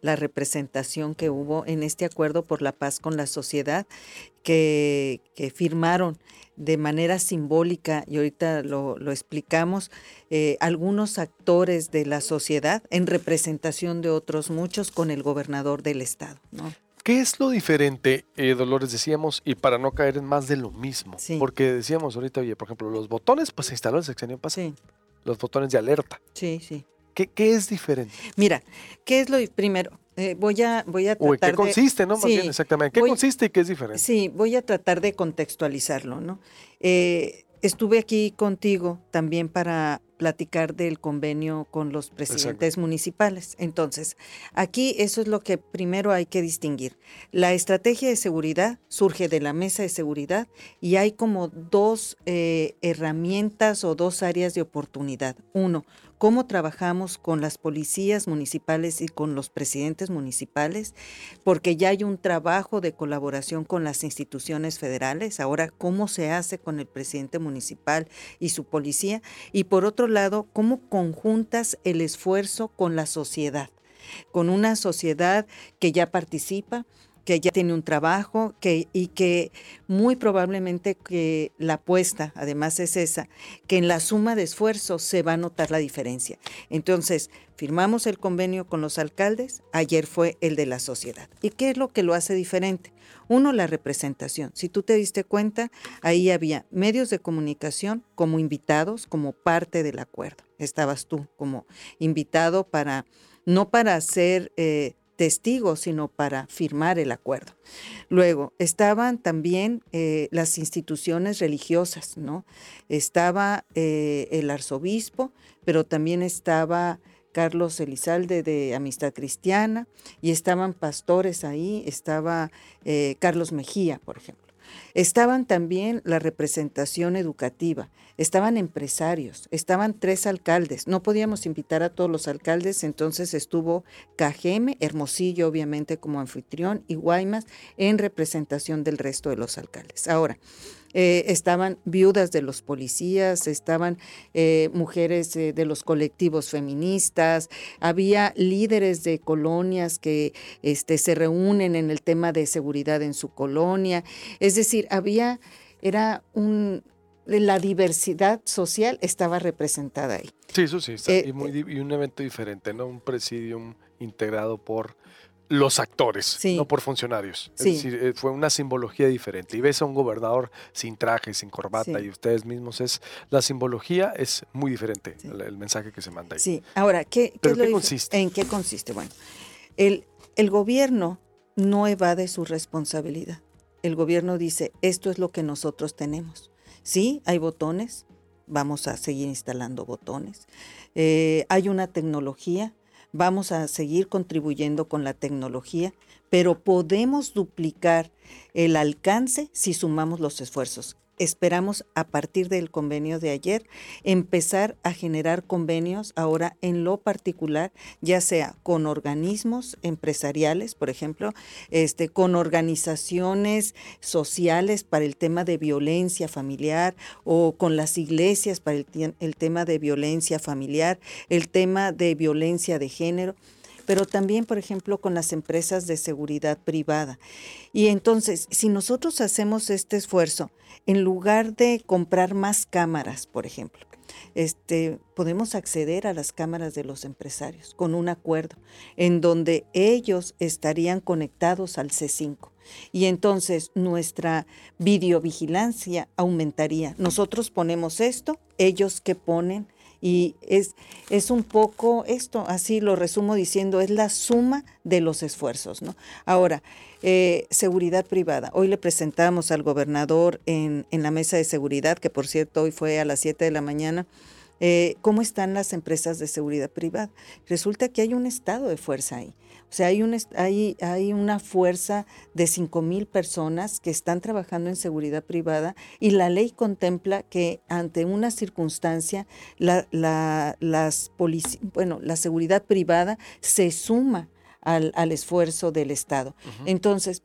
la representación que hubo en este acuerdo por la paz con la sociedad que, firmaron de manera simbólica, y ahorita lo, explicamos, eh, algunos actores de la sociedad en representación de otros muchos con el gobernador del estado. ¿no? ¿Qué es lo diferente, eh, Dolores, decíamos, y para no caer en más de lo mismo? Porque decíamos ahorita, oye, por ejemplo, los botones, pues se instaló el sexenio pasado. Sí. Los botones de alerta. Sí, sí. ¿Qué, ¿Qué, es diferente? Mira, ¿qué es lo primero? Eh, voy a voy a tratar ¿Qué consiste, no? Más bien, exactamente. ¿Qué consiste y qué es diferente? Sí, voy a tratar de contextualizarlo, ¿no? Eh, estuve aquí contigo también para platicar del convenio con los presidentes municipales. Entonces, aquí eso es lo que primero hay que distinguir. La estrategia de seguridad surge de la mesa de seguridad y hay como dos eh, herramientas o dos áreas de oportunidad. Uno, cómo trabajamos con las policías municipales y con los presidentes municipales, porque ya hay un trabajo de colaboración con las instituciones federales. Ahora, cómo se hace con el presidente municipal y su policía. Y por otro lado, cómo conjuntas el esfuerzo con la sociedad, con una sociedad que ya participa, que ya tiene un trabajo que, y que muy probablemente que la apuesta, además es esa, que en la suma de esfuerzos se va a notar la diferencia. Entonces, firmamos el convenio con los alcaldes, ayer fue el de la sociedad. ¿Y qué es lo que lo hace diferente? Uno, la representación. Si tú te diste cuenta, ahí había medios de comunicación como invitados, como parte del acuerdo. Estabas tú como invitado para, no para hacer... Eh, testigos, sino para firmar el acuerdo. Luego, estaban también eh, las instituciones religiosas, ¿no? Estaba eh, el arzobispo, pero también estaba Carlos Elizalde de Amistad Cristiana, y estaban pastores ahí, estaba eh, Carlos Mejía, por ejemplo. Estaban también la representación educativa, estaban empresarios, estaban tres alcaldes. No podíamos invitar a todos los alcaldes, entonces estuvo Cajeme, Hermosillo obviamente como anfitrión y Guaymas en representación del resto de los alcaldes. Ahora, eh, estaban viudas de los policías, estaban eh, mujeres eh, de los colectivos feministas, había líderes de colonias que este, se reúnen en el tema de seguridad en su colonia, es decir, había, era un, la diversidad social estaba representada ahí. Sí, eso sí, y, y, un evento diferente, ¿no? Un presidium integrado por los actores, no por funcionarios. Es decir, eh, fue una simbología diferente. Y ves a un gobernador sin traje, sin corbata y ustedes mismos, es la simbología es muy diferente, el, mensaje que se manda ahí. Sí, ahora, ¿qué, consiste? ¿En qué consiste? Bueno, el, el gobierno no evade su responsabilidad. El gobierno dice, esto es lo que nosotros tenemos. Sí, hay botones, vamos a seguir instalando botones. Eh, hay una tecnología, vamos a seguir contribuyendo con la tecnología, pero podemos duplicar el alcance si sumamos los esfuerzos esperamos a partir del convenio de ayer empezar a generar convenios ahora en lo particular, ya sea con organismos empresariales, por ejemplo, este, con organizaciones sociales para el tema de violencia familiar o con las iglesias para el, el tema de violencia familiar, el tema de violencia de género pero también, por ejemplo, con las empresas de seguridad privada. Y entonces, si nosotros hacemos este esfuerzo, en lugar de comprar más cámaras, por ejemplo, este, podemos acceder a las cámaras de los empresarios con un acuerdo en donde ellos estarían conectados al C5 y entonces nuestra videovigilancia aumentaría. Nosotros ponemos esto, ellos que ponen y es, es un poco esto, así lo resumo diciendo, es la suma de los esfuerzos. ¿no? Ahora, eh, seguridad privada. Hoy le presentamos al gobernador en, en la mesa de seguridad, que por cierto hoy fue a las 7 de la mañana, eh, cómo están las empresas de seguridad privada. Resulta que hay un estado de fuerza ahí. O sea, hay, un, hay, hay una fuerza de 5 mil personas que están trabajando en seguridad privada y la ley contempla que ante una circunstancia la, la, las bueno, la seguridad privada se suma al, al esfuerzo del Estado. Entonces,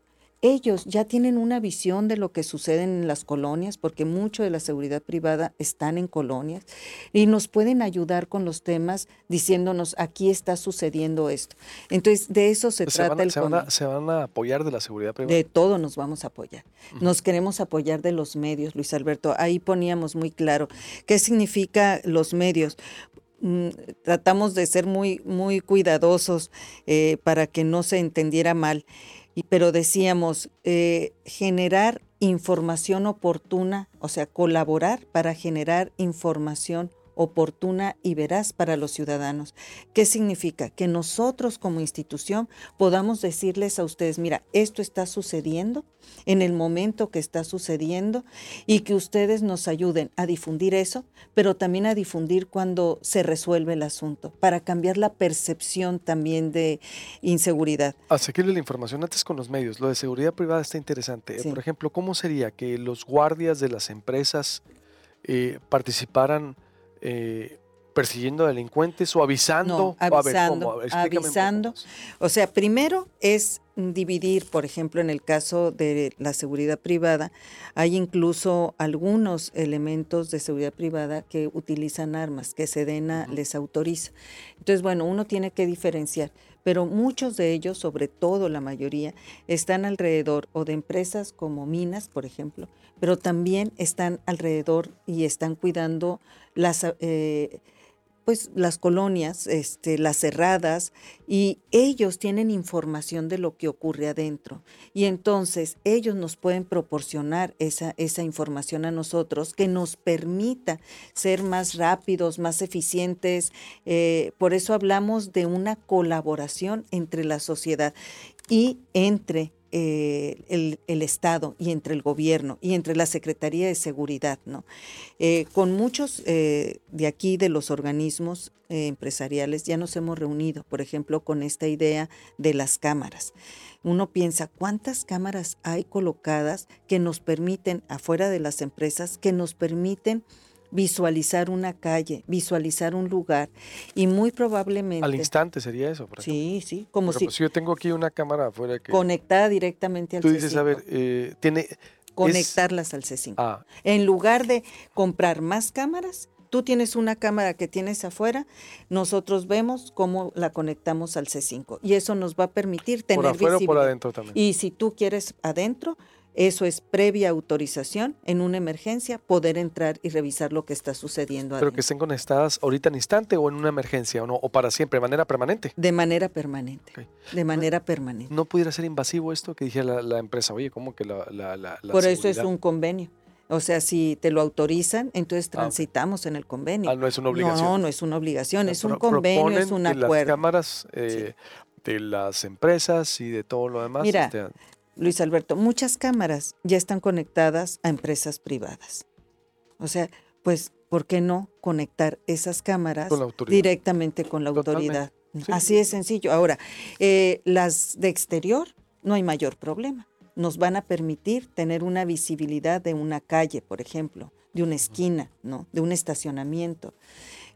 ellos ya tienen una visión de lo que sucede en las colonias, porque mucho de la seguridad privada están en colonias, y nos pueden ayudar con los temas diciéndonos, aquí está sucediendo esto. Entonces, de eso se, trata el se van, se van, a, apoyar de la seguridad privada? De todo nos vamos a apoyar. Nos queremos apoyar de los medios, Luis Alberto. Ahí poníamos muy claro qué significa los medios. Mm, tratamos de ser muy, muy cuidadosos eh, para que no se entendiera mal, pero decíamos eh, generar información oportuna, o sea, colaborar para generar información oportuna y veraz para los ciudadanos. ¿Qué significa? Que nosotros como institución podamos decirles a ustedes, mira, esto está sucediendo en el momento que está sucediendo y que ustedes nos ayuden a difundir eso, pero también a difundir cuando se resuelve el asunto, para cambiar la percepción también de inseguridad. Asequible la información antes con los medios. Lo de seguridad privada está interesante. Por ejemplo, ¿cómo sería que los guardias de las empresas eh, participaran eh, persiguiendo delincuentes o avisando? avisando, avisando. O sea, primero es dividir, por ejemplo, en el caso de la seguridad privada, hay incluso algunos elementos de seguridad privada que utilizan armas, que Sedena les autoriza. Entonces, bueno, uno tiene que diferenciar, pero muchos de ellos, sobre todo la mayoría, están alrededor o de empresas como minas, por ejemplo, pero también están alrededor y están cuidando las, eh, pues, las colonias, este, las cerradas, y ellos tienen información de lo que ocurre adentro. Y entonces ellos nos pueden proporcionar esa, esa información a nosotros que nos permita ser más rápidos, más eficientes. Eh, por eso hablamos de una colaboración entre la sociedad y entre eh, el, Estado y entre el gobierno y entre la Secretaría de Seguridad, ¿no? Eh, con muchos eh, de aquí, de los organismos empresariales, ya nos hemos reunido, por ejemplo, con esta idea de las cámaras. Uno piensa, ¿cuántas cámaras hay colocadas que nos permiten, afuera de las empresas, que nos permiten visualizar una calle, visualizar un lugar y muy probablemente... Al instante sería eso, por Sí, sí, como si... Pues, yo tengo aquí una cámara afuera que... Conectada directamente al C5. Tú dices, a ver, eh, tiene... Conectarlas al C5. Ah. En lugar de comprar más cámaras, tú tienes una cámara que tienes afuera, nosotros vemos cómo la conectamos al C5 y eso nos va a permitir tener por afuera O por adentro también. Y si tú quieres adentro, eso es previa autorización en una emergencia, poder entrar y revisar lo que está sucediendo. Pero que estén conectadas ahorita en instante o en una emergencia o no, o para siempre, de manera permanente. De manera permanente. De manera permanente. ¿No pudiera ser invasivo esto que dijera la, empresa? Oye, ¿cómo que la... la, Por eso es un convenio. O sea, si te lo autorizan, entonces ah, transitamos en el convenio. Ah, no es una obligación. No, no es una obligación, es un convenio, es un acuerdo. las cámaras eh, de las empresas y de todo lo demás. Mira, este, Luis Alberto, muchas cámaras ya están conectadas a empresas privadas. O sea, pues, ¿por qué no conectar esas cámaras directamente con la autoridad? Así es sencillo. Ahora, eh, las de exterior, no hay mayor problema. Nos van a permitir tener una visibilidad de una calle, por ejemplo, de una esquina, ¿no? de un estacionamiento.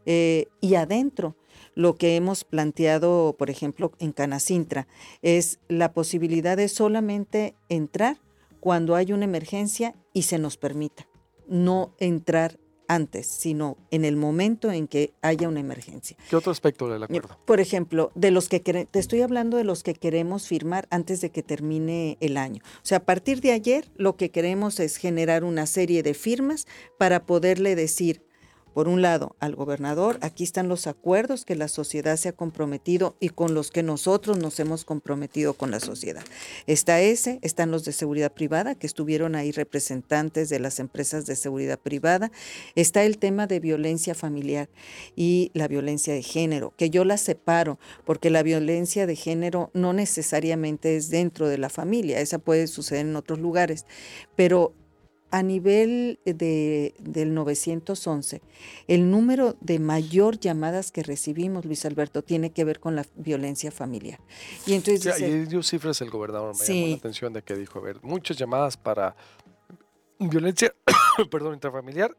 Eh, y adentro, lo que hemos planteado, por ejemplo, en Canacintra, es la posibilidad de solamente entrar cuando hay una emergencia y se nos permita, no entrar antes, sino en el momento en que haya una emergencia. ¿Qué otro aspecto del acuerdo? Por ejemplo, de los que te estoy hablando de los que queremos firmar antes de que termine el año. O sea, a partir de ayer lo que queremos es generar una serie de firmas para poderle decir por un lado, al gobernador, aquí están los acuerdos que la sociedad se ha comprometido y con los que nosotros nos hemos comprometido con la sociedad. Está ese, están los de seguridad privada, que estuvieron ahí representantes de las empresas de seguridad privada. Está el tema de violencia familiar y la violencia de género, que yo la separo, porque la violencia de género no necesariamente es dentro de la familia, esa puede suceder en otros lugares, pero a nivel de, del 911, el número de mayor llamadas que recibimos, Luis Alberto, tiene que ver con la violencia familiar. Y entonces... y dio cifras el gobernador, me llamó la atención de que dijo, a ver, muchas llamadas para violencia, perdón, intrafamiliar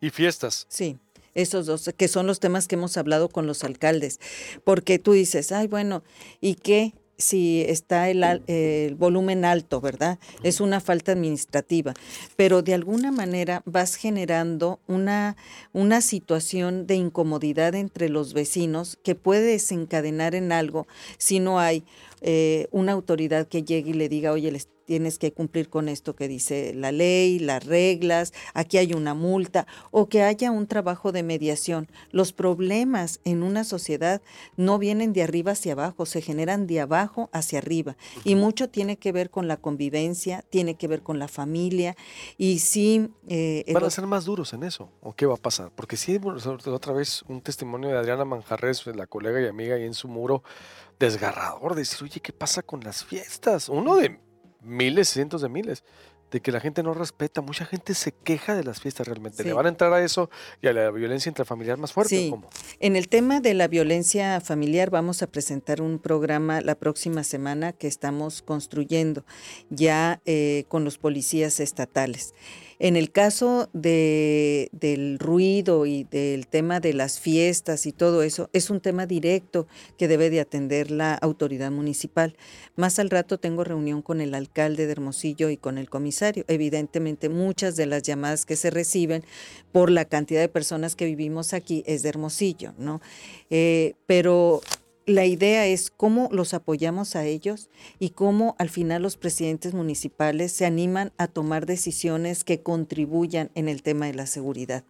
y fiestas. Sí esos dos, que son los temas que hemos hablado con los alcaldes, porque tú dices, ay, bueno, ¿y qué? Si está el, volumen alto, ¿verdad? Es una falta administrativa, pero de alguna manera vas generando una, una situación de incomodidad entre los vecinos que puede desencadenar en algo si no hay eh, una autoridad que llegue y le diga, oye, les tienes que cumplir con esto que dice la ley, las reglas, aquí hay una multa, o que haya un trabajo de mediación. Los problemas en una sociedad no vienen de arriba hacia abajo, se generan de abajo hacia arriba. Y mucho tiene que ver con la convivencia, tiene que ver con la familia. Y sí... Eh, ¿Van a ser más duros en eso? ¿O qué va a pasar? Porque sí, otra vez un testimonio de Adriana Manjarres, la colega y amiga ahí en su muro, desgarrador, decir, oye, ¿qué pasa con las fiestas? Uno de miles, cientos de miles, de que la gente no respeta. Mucha gente se queja de las fiestas realmente. ¿Le van a entrar a eso y a la violencia intrafamiliar más fuerte? Sí. En el tema de la violencia familiar vamos a presentar un programa la próxima semana que estamos construyendo ya eh, con los policías estatales. En el caso de, del ruido y del tema de las fiestas y todo eso, es un tema directo que debe de atender la autoridad municipal. Más al rato tengo reunión con el alcalde de Hermosillo y con el comisario. Evidentemente, muchas de las llamadas que se reciben por la cantidad de personas que vivimos aquí es de Hermosillo, ¿no? Eh, pero la idea es cómo los apoyamos a ellos y cómo al final los presidentes municipales se animan a tomar decisiones que contribuyan en el tema de la seguridad.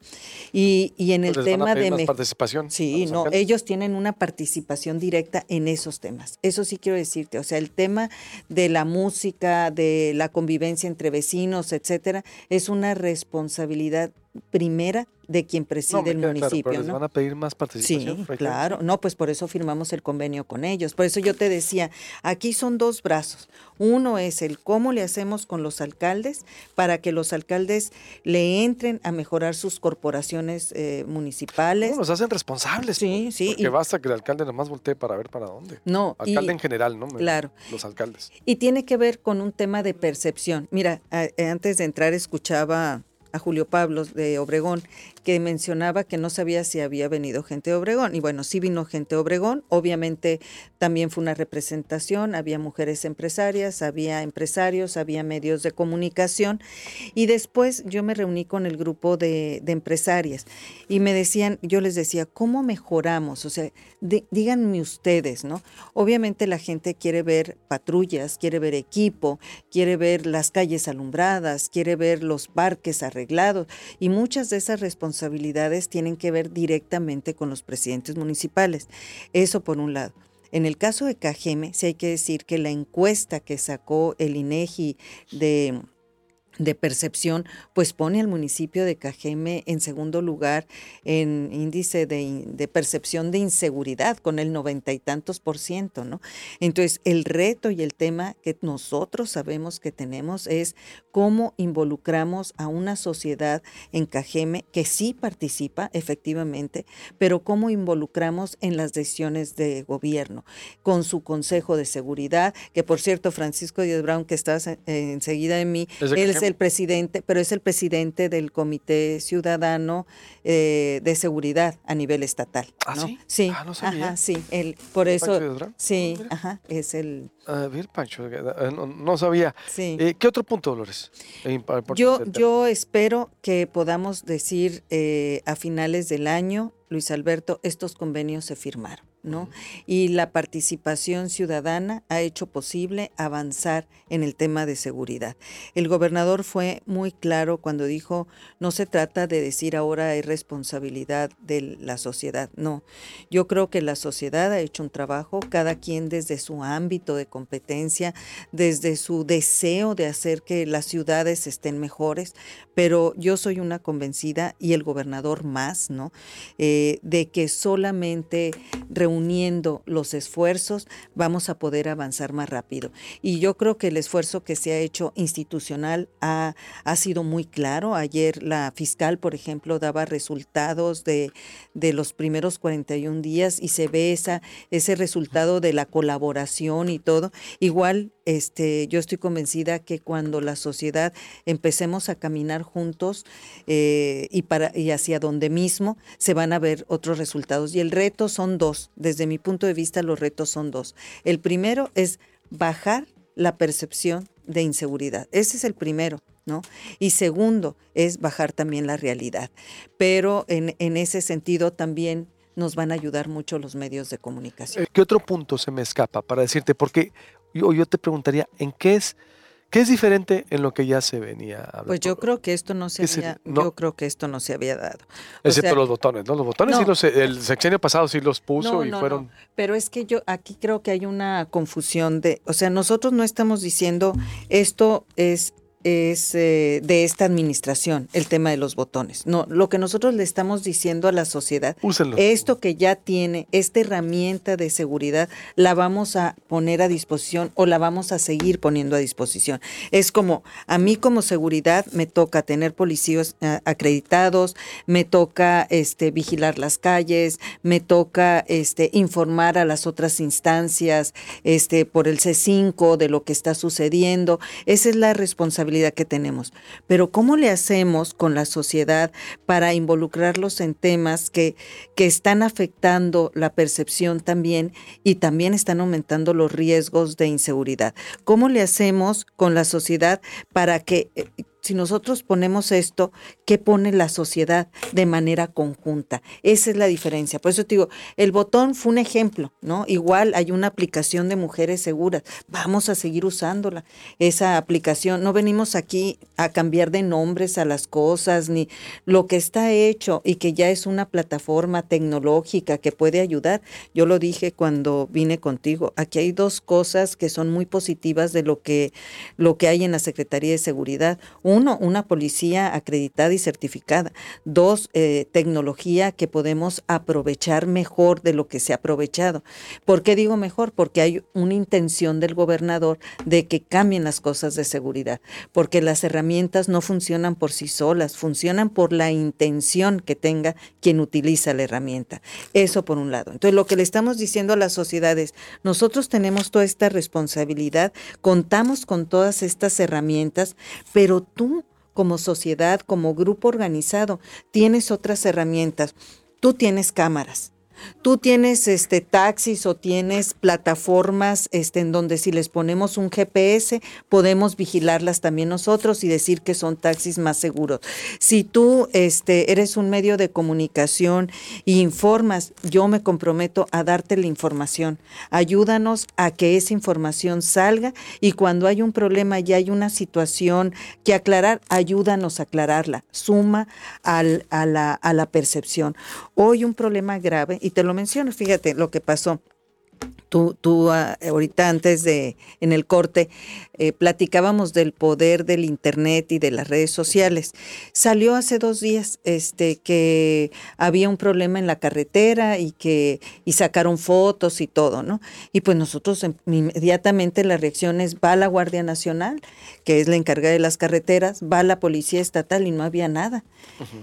Y, en el tema de... Más participación. Sí, no, ellos tienen una participación directa en esos temas. Eso sí quiero decirte, o sea, el tema de la música, de la convivencia entre vecinos, etcétera, es una responsabilidad primera de quien preside el municipio. pero les van a pedir más participación. Sí, claro. No, pues por eso firmamos el convenio con ellos. Por eso yo te decía, aquí son dos brazos. Uno es el cómo le hacemos con los alcaldes para que los alcaldes le entren a mejorar sus corporaciones eh, municipales. No, nos hacen responsables. Sí, sí. Porque basta que el alcalde nomás voltee para ver para dónde. No. Alcalde en general, ¿no? Claro. Los alcaldes. Y tiene que ver con un tema de percepción. Mira, antes de entrar escuchaba a Julio Pablos de Obregón, que mencionaba que no sabía si había venido gente de Obregón. Y bueno, sí vino gente de Obregón. Obviamente también fue una representación, había mujeres empresarias, había empresarios, había medios de comunicación. Y después yo me reuní con el grupo de, empresarias y me decían, yo les decía, ¿cómo mejoramos? O sea, díganme ustedes, ¿no? Obviamente la gente quiere ver patrullas, quiere ver equipo, quiere ver las calles alumbradas, quiere ver los parques arreglados y muchas de esas responsabilidades tienen que ver directamente con los presidentes municipales. Eso por un lado. En el caso de Cajeme, sí hay que decir que la encuesta que sacó el INEGI de de percepción, pues pone al municipio de Cajeme en segundo lugar en índice de, percepción de inseguridad con el noventa y tantos por ciento, ¿no? Entonces, el reto y el tema que nosotros sabemos que tenemos es cómo involucramos a una sociedad en Cajeme que sí participa efectivamente, pero cómo involucramos en las decisiones de gobierno, con su Consejo de Seguridad, que por cierto, Francisco Díaz Brown, que estás enseguida de mí, él es el presidente, pero es el presidente del Comité Ciudadano eh, de Seguridad a nivel estatal. ¿Ah, sí? Sí. Ah, no Ajá, sí. El, por eso. Sí, ajá, es el. A ver, Pancho, eh, no, sabía. Sí. Eh, ¿Qué otro punto, Dolores? Yo, yo espero que podamos decir a finales del año, Luis Alberto, estos convenios se firmaron. Y la participación ciudadana ha hecho posible avanzar en el tema de seguridad. El gobernador fue muy claro cuando dijo, no se trata de decir ahora hay responsabilidad de la sociedad, no. Yo creo que la sociedad ha hecho un trabajo, cada quien desde su ámbito de competencia, desde su deseo de hacer que las ciudades estén mejores, pero yo soy una convencida y el gobernador más, ¿no? Eh, de que solamente uniendo los esfuerzos, vamos a poder avanzar más rápido. Y yo creo que el esfuerzo que se ha hecho institucional ha, ha sido muy claro. Ayer la fiscal, por ejemplo, daba resultados de, de los primeros 41 días y se ve esa, ese resultado de la colaboración y todo. Igual este, yo estoy convencida que cuando la sociedad empecemos a caminar juntos eh, y, para, y hacia donde mismo, se van a ver otros resultados. Y el reto son dos. Desde mi punto de vista, los retos son dos. El primero es bajar la percepción de inseguridad. Ese es el primero. ¿No? Y segundo es bajar también la realidad. Pero en, en ese sentido también nos van a ayudar mucho los medios de comunicación. ¿Qué otro punto se me escapa para decirte? Porque yo, yo te preguntaría, ¿en qué es, qué es diferente en lo que ya se venía hablando? Pues yo creo que esto no se había, yo creo que esto no se había dado. Excepto los botones, ¿no? Los botones sí los, el sexenio pasado sí los puso y fueron. Pero es que yo aquí creo que hay una confusión de, o sea, nosotros no estamos diciendo esto es es eh, de esta administración, el tema de los botones. No, lo que nosotros le estamos diciendo a la sociedad, esto que ya tiene, esta herramienta de seguridad, la vamos a poner a disposición o la vamos a seguir poniendo a disposición. Es como, a mí como seguridad me toca tener policías eh, acreditados, me toca este, vigilar las calles, me toca este, informar a las otras instancias este, por el C5 de lo que está sucediendo. Esa es la responsabilidad que tenemos. Pero ¿cómo le hacemos con la sociedad para involucrarlos en temas que, que están afectando la percepción también y también están aumentando los riesgos de inseguridad? ¿Cómo le hacemos con la sociedad para que eh, si nosotros ponemos esto, ¿qué pone la sociedad de manera conjunta? Esa es la diferencia. Por eso te digo, el botón fue un ejemplo, ¿no? Igual hay una aplicación de mujeres seguras. Vamos a seguir usándola. Esa aplicación, no venimos aquí a cambiar de nombres a las cosas, ni lo que está hecho y que ya es una plataforma tecnológica que puede ayudar. Yo lo dije cuando vine contigo. Aquí hay dos cosas que son muy positivas de lo que, lo que hay en la Secretaría de Seguridad uno, una policía acreditada y certificada. Dos, eh, tecnología que podemos aprovechar mejor de lo que se ha aprovechado. ¿Por qué digo mejor? Porque hay una intención del gobernador de que cambien las cosas de seguridad, porque las herramientas no funcionan por sí solas, funcionan por la intención que tenga quien utiliza la herramienta. Eso por un lado. Entonces, lo que le estamos diciendo a las sociedades, nosotros tenemos toda esta responsabilidad, contamos con todas estas herramientas, pero tú como sociedad, como grupo organizado, tienes otras herramientas. Tú tienes cámaras, Tú tienes este taxis o tienes plataformas este, en donde si les ponemos un GPS podemos vigilarlas también nosotros y decir que son taxis más seguros. Si tú este, eres un medio de comunicación e informas, yo me comprometo a darte la información. Ayúdanos a que esa información salga y cuando hay un problema y hay una situación que aclarar, ayúdanos a aclararla. Suma a, la, a la percepción. Hoy un problema grave y te lo menciono, fíjate lo que pasó. Tú, tú ah, ahorita antes de, en el corte, eh, platicábamos del poder del Internet y de las redes sociales. Salió hace dos días este, que había un problema en la carretera y que y sacaron fotos y todo, ¿no? Y pues nosotros em, inmediatamente la reacción es, va la Guardia Nacional, que es la encargada de las carreteras, va la Policía Estatal y no había nada.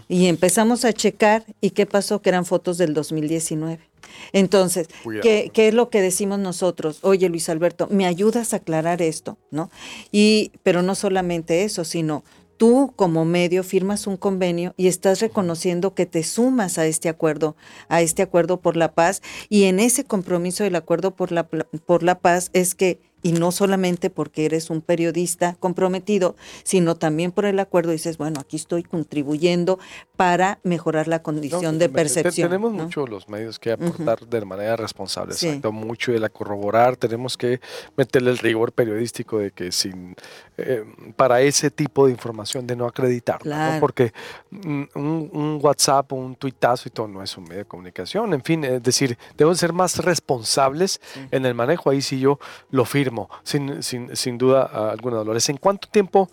Y empezamos a checar y qué pasó, que eran fotos del 2019. Entonces, ¿qué, ¿qué, es lo que decimos nosotros? Oye, Luis Alberto, ¿me ayudas a aclarar esto? ¿No? Y, pero no solamente eso, sino tú como medio firmas un convenio y estás reconociendo que te sumas a este acuerdo, a este acuerdo por la paz, y en ese compromiso del acuerdo por la, por la paz es que y no solamente porque eres un periodista comprometido, sino también por el acuerdo dices, bueno, aquí estoy contribuyendo para mejorar la condición de percepción. Tenemos mucho los medios que aportar de manera responsable, mucho de la corroborar, tenemos que meterle el rigor periodístico de que sin eh, para ese tipo de información de no acreditar, porque un, un, WhatsApp, un tuitazo y todo no es un medio de comunicación, en fin, es decir, debemos ser más responsables en el manejo, ahí sí yo lo firmo sin, sin, sin duda alguna, Dolores. ¿En cuánto tiempo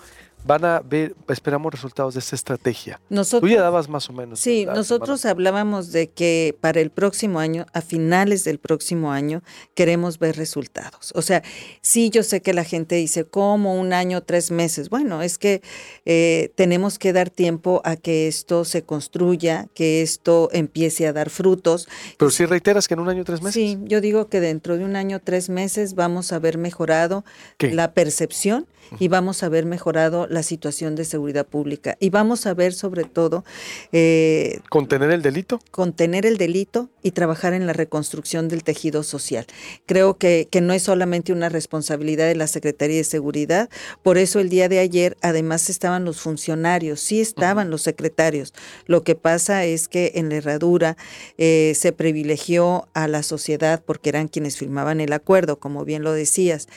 van a ver, esperamos resultados de esta estrategia. Nosotros, Tú ya dabas más o menos. Sí, nosotros hablábamos de que para el próximo año, a finales del próximo año, queremos ver resultados. O sea, sí, yo sé que la gente dice, ¿cómo un año, tres meses? Bueno, es que eh, tenemos que dar tiempo a que esto se construya, que esto empiece a dar frutos. Pero si reiteras que en un año, tres meses. Sí, yo digo que dentro de un año, tres meses vamos a ver mejorado la percepción y vamos a ver mejorado la situación de seguridad pública y vamos a ver sobre todo... Eh, ¿Contener el delito? Contener el delito y trabajar en la reconstrucción del tejido social. Creo que, que no es solamente una responsabilidad de la Secretaría de Seguridad, por eso el día de ayer además estaban los funcionarios, sí estaban los secretarios. Lo que pasa es que en la herradura eh, se privilegió a la sociedad porque eran quienes firmaban el acuerdo, como bien lo decías,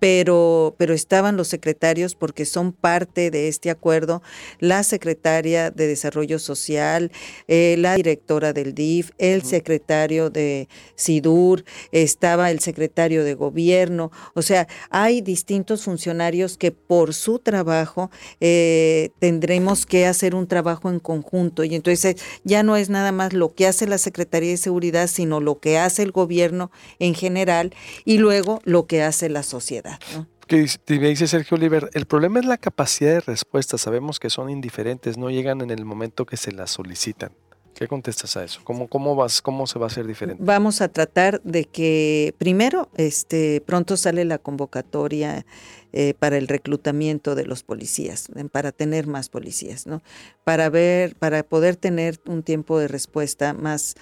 pero, pero estaban los secretarios porque son parte de este acuerdo, la secretaria de Desarrollo Social, eh, la directora del DIF, el secretario de SIDUR, estaba el secretario de Gobierno, o sea, hay distintos funcionarios que por su trabajo eh, tendremos que hacer un trabajo en conjunto y entonces ya no es nada más lo que hace la Secretaría de Seguridad, sino lo que hace el gobierno en general y luego lo que hace la sociedad. Que me dice Sergio Oliver, el problema es la capacidad de respuesta. Sabemos que son indiferentes, no llegan en el momento que se las solicitan. ¿Qué contestas a eso? ¿Cómo, cómo, vas, ¿Cómo se va a hacer diferente? Vamos a tratar de que primero este, pronto sale la convocatoria eh, para el reclutamiento de los policías, para tener más policías, ¿no? Para ver, para poder tener un tiempo de respuesta más,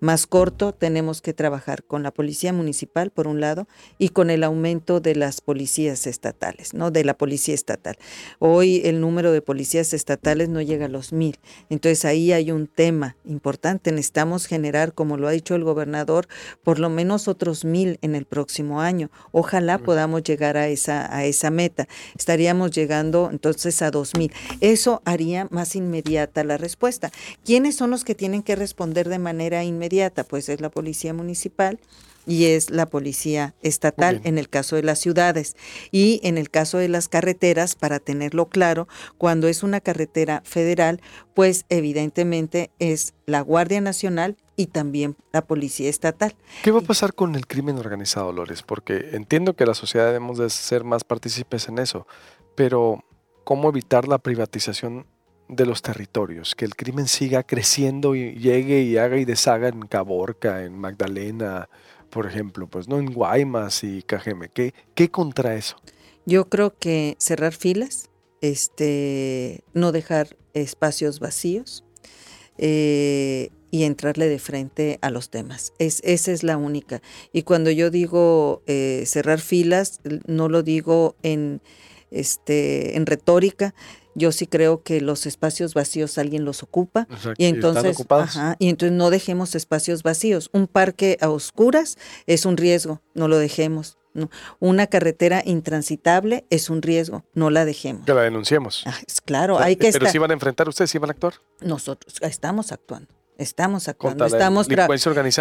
más corto, tenemos que trabajar con la policía municipal, por un lado, y con el aumento de las policías estatales, ¿no? De la policía estatal. Hoy el número de policías estatales no llega a los mil. Entonces ahí hay un tema importante. Necesitamos generar, como lo ha dicho el gobernador, por lo menos otros mil en el próximo año. Ojalá podamos llegar a esa, a esa meta. Estaríamos llegando entonces a dos mil. Eso haría más inmediata la respuesta. ¿Quiénes son los que tienen que responder de manera inmediata? pues es la policía municipal y es la policía estatal en el caso de las ciudades y en el caso de las carreteras, para tenerlo claro, cuando es una carretera federal, pues evidentemente es la Guardia Nacional y también la Policía Estatal. ¿Qué va a pasar con el crimen organizado, Lores? Porque entiendo que la sociedad debemos de ser más partícipes en eso, pero ¿cómo evitar la privatización de los territorios, que el crimen siga creciendo y llegue y haga y deshaga en Caborca, en Magdalena, por ejemplo, pues no en Guaymas y Cajeme. ¿Qué, qué contra eso? Yo creo que cerrar filas, este, no dejar espacios vacíos eh, y entrarle de frente a los temas. Es, esa es la única. Y cuando yo digo eh, cerrar filas, no lo digo en, este, en retórica, yo sí creo que los espacios vacíos alguien los ocupa y entonces y entonces no dejemos espacios vacíos. Un parque a oscuras es un riesgo, no lo dejemos. Una carretera intransitable es un riesgo, no la dejemos. Que la denunciemos. Ah, claro, hay que Pero si van a enfrentar ustedes, si van a actuar. Nosotros estamos actuando. Estamos actuando, estamos,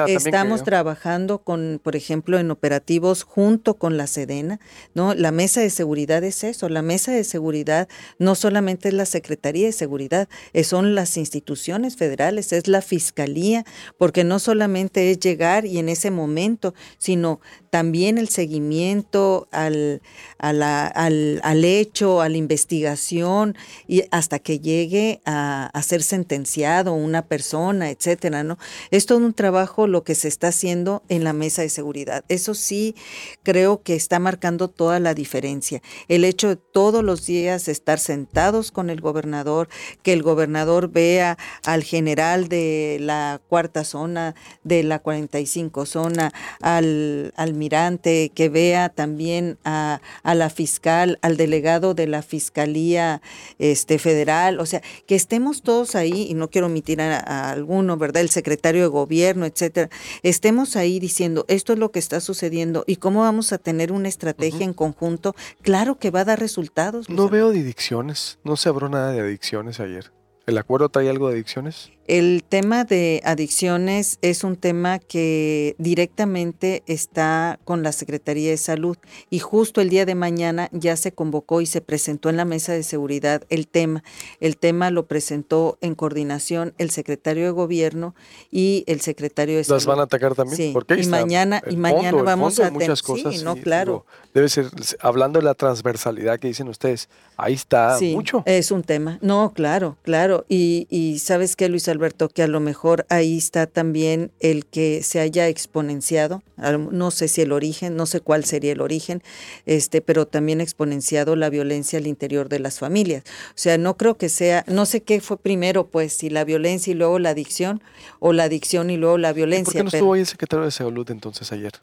estamos trabajando con, por ejemplo, en operativos junto con la Sedena, ¿no? La mesa de seguridad es eso, la mesa de seguridad no solamente es la Secretaría de Seguridad, son las instituciones federales, es la Fiscalía, porque no solamente es llegar y en ese momento, sino también el seguimiento al, al, al, hecho, a la investigación, y hasta que llegue a, ser sentenciado una persona etcétera, ¿no? Es todo un trabajo lo que se está haciendo en la mesa de seguridad. Eso sí creo que está marcando toda la diferencia. El hecho de todos los días estar sentados con el gobernador, que el gobernador vea al general de la cuarta zona, de la 45 zona, al almirante, que vea también a, la fiscal, al delegado de la Fiscalía este, Federal, o sea, que estemos todos ahí, y no quiero omitir a, a algún uno, ¿verdad? El secretario de gobierno, etcétera, estemos ahí diciendo esto es lo que está sucediendo y cómo vamos a tener una estrategia en conjunto, claro que va a dar resultados. No veo de adicciones, no se habló nada de adicciones ayer. ¿El acuerdo trae algo de adicciones? El tema de adicciones es un tema que directamente está con la Secretaría de Salud y justo el día de mañana ya se convocó y se presentó en la mesa de seguridad el tema. El tema lo presentó en coordinación el secretario de Gobierno y el secretario de Salud. ¿Las van a atacar también? Sí. y mañana y mañana vamos a tener cosas. Sí, no, claro. debe ser hablando de la transversalidad que dicen ustedes. Ahí está sí, mucho. Es un tema. No, claro, claro. Y, y sabes qué, Luis Alberto, que a lo mejor ahí está también el que se haya exponenciado, no sé si el origen, no sé cuál sería el origen, este, pero también exponenciado la violencia al interior de las familias. O sea, no creo que sea, no sé qué fue primero, pues, si la violencia y luego la adicción, o la adicción y luego la violencia. ¿Por qué no estuvo ahí el secretario de Salud entonces ayer?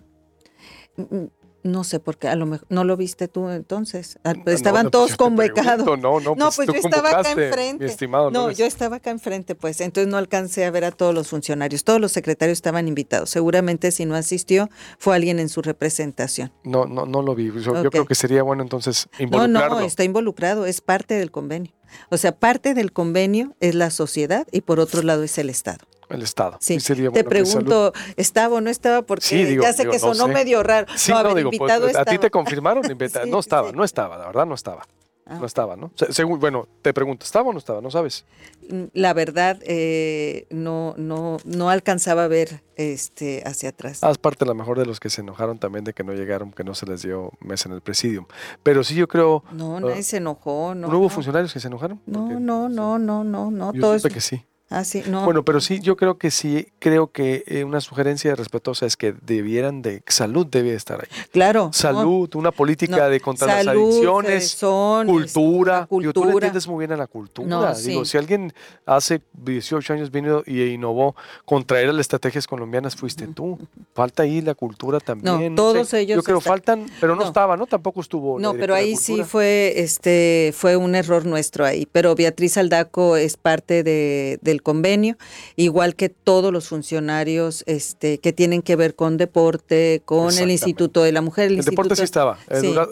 No sé, porque a lo mejor no lo viste tú entonces. Ah, pues, estaban todos convocados. No, no, no, pues, pues yo estaba acá enfrente. no, yo estaba acá enfrente, pues entonces no alcancé a ver a todos los funcionarios. Todos los secretarios estaban invitados. Seguramente si no asistió fue alguien en su representación. No, no, no lo vi. Yo, yo creo que sería bueno entonces involucrarlo. No, no, está involucrado, es parte del convenio. O sea, parte del convenio es la sociedad y por otro lado es el Estado el Estado. Sí. Te pregunto, ¿estaba o no estaba? Porque ya sé que sonó medio raro. Sí, no, digo, pues, a ti te confirmaron, no estaba, no estaba, la verdad no estaba. Ah. No estaba, ¿no? Según, bueno, te pregunto, ¿estaba o no estaba? ¿No sabes? Mm, la verdad, eh, no, no, no alcanzaba a ver este, hacia atrás. Haz parte a lo mejor de los que se enojaron también de que no llegaron, que no se les dio mesa en el presidium. Pero sí, yo creo. No, nadie se enojó. ¿No, hubo funcionarios que se enojaron? No, no, no, no, no, no. Yo supe que sí. Ah, sí, no. Bueno, pero sí, yo creo que sí, creo que eh, una sugerencia respetuosa es que debieran de, salud debe estar ahí. Claro. Salud, una política de contra las adicciones, cultura. cultura. tú le entiendes muy bien a la cultura. Digo, si alguien hace 18 años vino y innovó contra las estrategias colombianas, fuiste tú. Falta ahí la cultura también. No, todos ellos. Yo creo faltan, pero no, estaba, ¿no? Tampoco estuvo. No, pero ahí sí fue, este, fue un error nuestro ahí. Pero Beatriz Aldaco es parte de, del convenio, igual que todos los funcionarios este, que tienen que ver con deporte, con el Instituto de la Mujer. El, deporte sí estaba.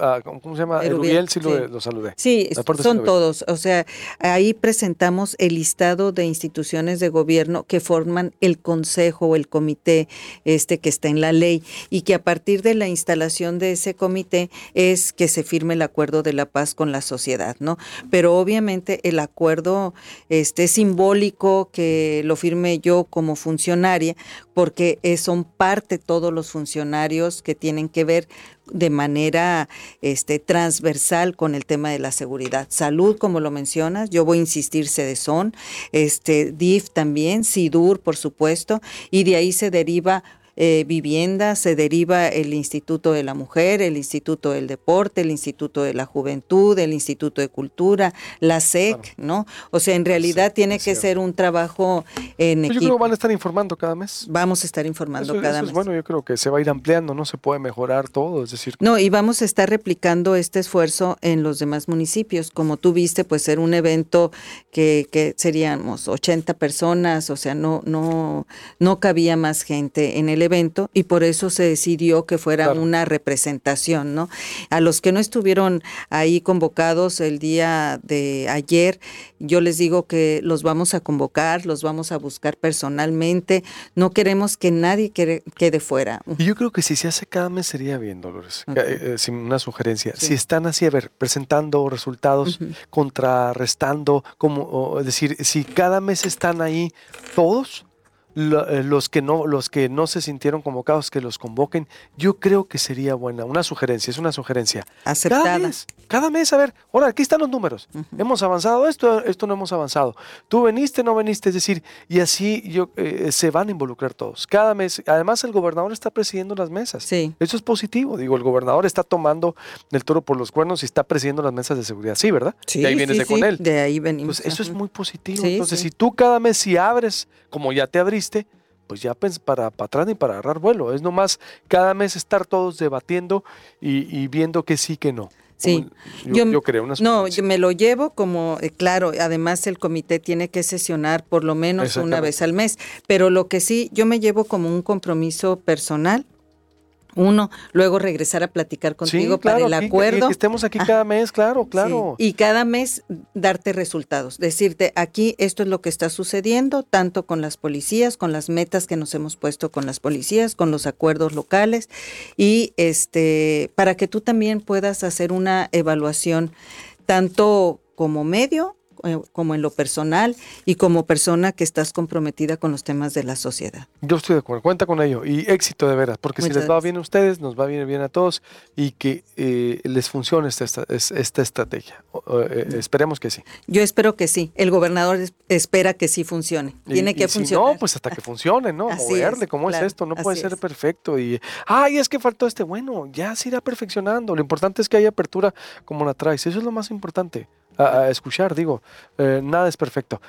Ah, ¿Cómo se llama? Erubiel, sí, Lo, saludé. Sí, son todos. O sea, ahí presentamos el listado de instituciones de gobierno que forman el consejo o el comité este que está en la ley y que a partir de la instalación de ese comité es que se firme el acuerdo de la paz con la sociedad, ¿no? Pero obviamente el acuerdo este simbólico que lo firme yo como funcionaria, porque son parte todos los funcionarios que tienen que ver de manera este, transversal con el tema de la seguridad. Salud, como lo mencionas, yo voy a insistir, son este, DIF también, SIDUR, por supuesto, y de ahí se deriva eh, vivienda, se deriva el Instituto de la Mujer, el Instituto del Deporte, el Instituto de la Juventud, el Instituto de Cultura, la SEC, ¿no? O sea, en realidad tiene que ser un trabajo en equipo. Pues yo creo que van a estar informando cada mes. Vamos a estar informando cada mes. bueno, yo creo que se va a ir ampliando, no se puede mejorar todo, es decir. No, y vamos a estar replicando este esfuerzo en los demás municipios. Como tú viste, pues ser un evento que, que seríamos 80 personas, o sea, no, no, no cabía más gente en el evento y por eso se decidió que fuera una representación, ¿no? A los que no estuvieron ahí convocados el día de ayer, yo les digo que los vamos a convocar, los vamos a buscar personalmente, no queremos que nadie quede, fuera. Y yo creo que si se hace cada mes sería bien, Dolores, eh, sin una sugerencia. Si están así, a ver, presentando resultados, contrarrestando, como, es decir, si cada mes están ahí todos, eh, los que no los que no se sintieron convocados que los convoquen yo creo que sería buena una sugerencia es una sugerencia. Aceptada. Cada mes, cada mes a ver ahora aquí están los números. Hemos avanzado esto esto no hemos avanzado. Tú veniste no veniste es decir y así yo eh, se van a involucrar todos. Cada mes además el gobernador está presidiendo las mesas. Sí. Eso es positivo digo el gobernador está tomando el toro por los cuernos y está presidiendo las mesas de seguridad. Sí verdad sí, de ahí vienes de con él. de ahí venimos. Pues eso es muy positivo. Entonces si tú cada mes si abres como ya te pues ya para, para atrás ni para agarrar vuelo. Es nomás cada mes estar todos debatiendo y, viendo que sí, que no. Sí, yo, creo. no, yo me lo llevo como, eh, claro, además el comité tiene que sesionar por lo menos una vez al mes, pero lo que sí, yo me llevo como un compromiso personal uno, luego regresar a platicar contigo para el acuerdo. Que, estemos aquí cada mes, claro, claro. Y cada mes darte resultados, decirte, aquí esto es lo que está sucediendo, tanto con las policías, con las metas que nos hemos puesto con las policías, con los acuerdos locales, y este, para que tú también puedas hacer una evaluación tanto como medio eh, como en lo personal y como persona que estás comprometida con los temas de la sociedad. Yo estoy de acuerdo, cuenta con ello y éxito de veras, porque si les va bien a ustedes, nos va bien, bien a todos y que eh, les funcione esta, esta, estrategia. Eh, esperemos que sí. Yo espero que sí. El gobernador espera que sí funcione. Tiene que funcionar. no, pues hasta que funcione, ¿no? Moverle, ¿cómo es esto? No puede ser perfecto. Y, ay, es que faltó este. Bueno, ya se irá perfeccionando. Lo importante es que haya apertura como la traes. Eso es lo más importante a, escuchar, digo, eh, nada es perfecto.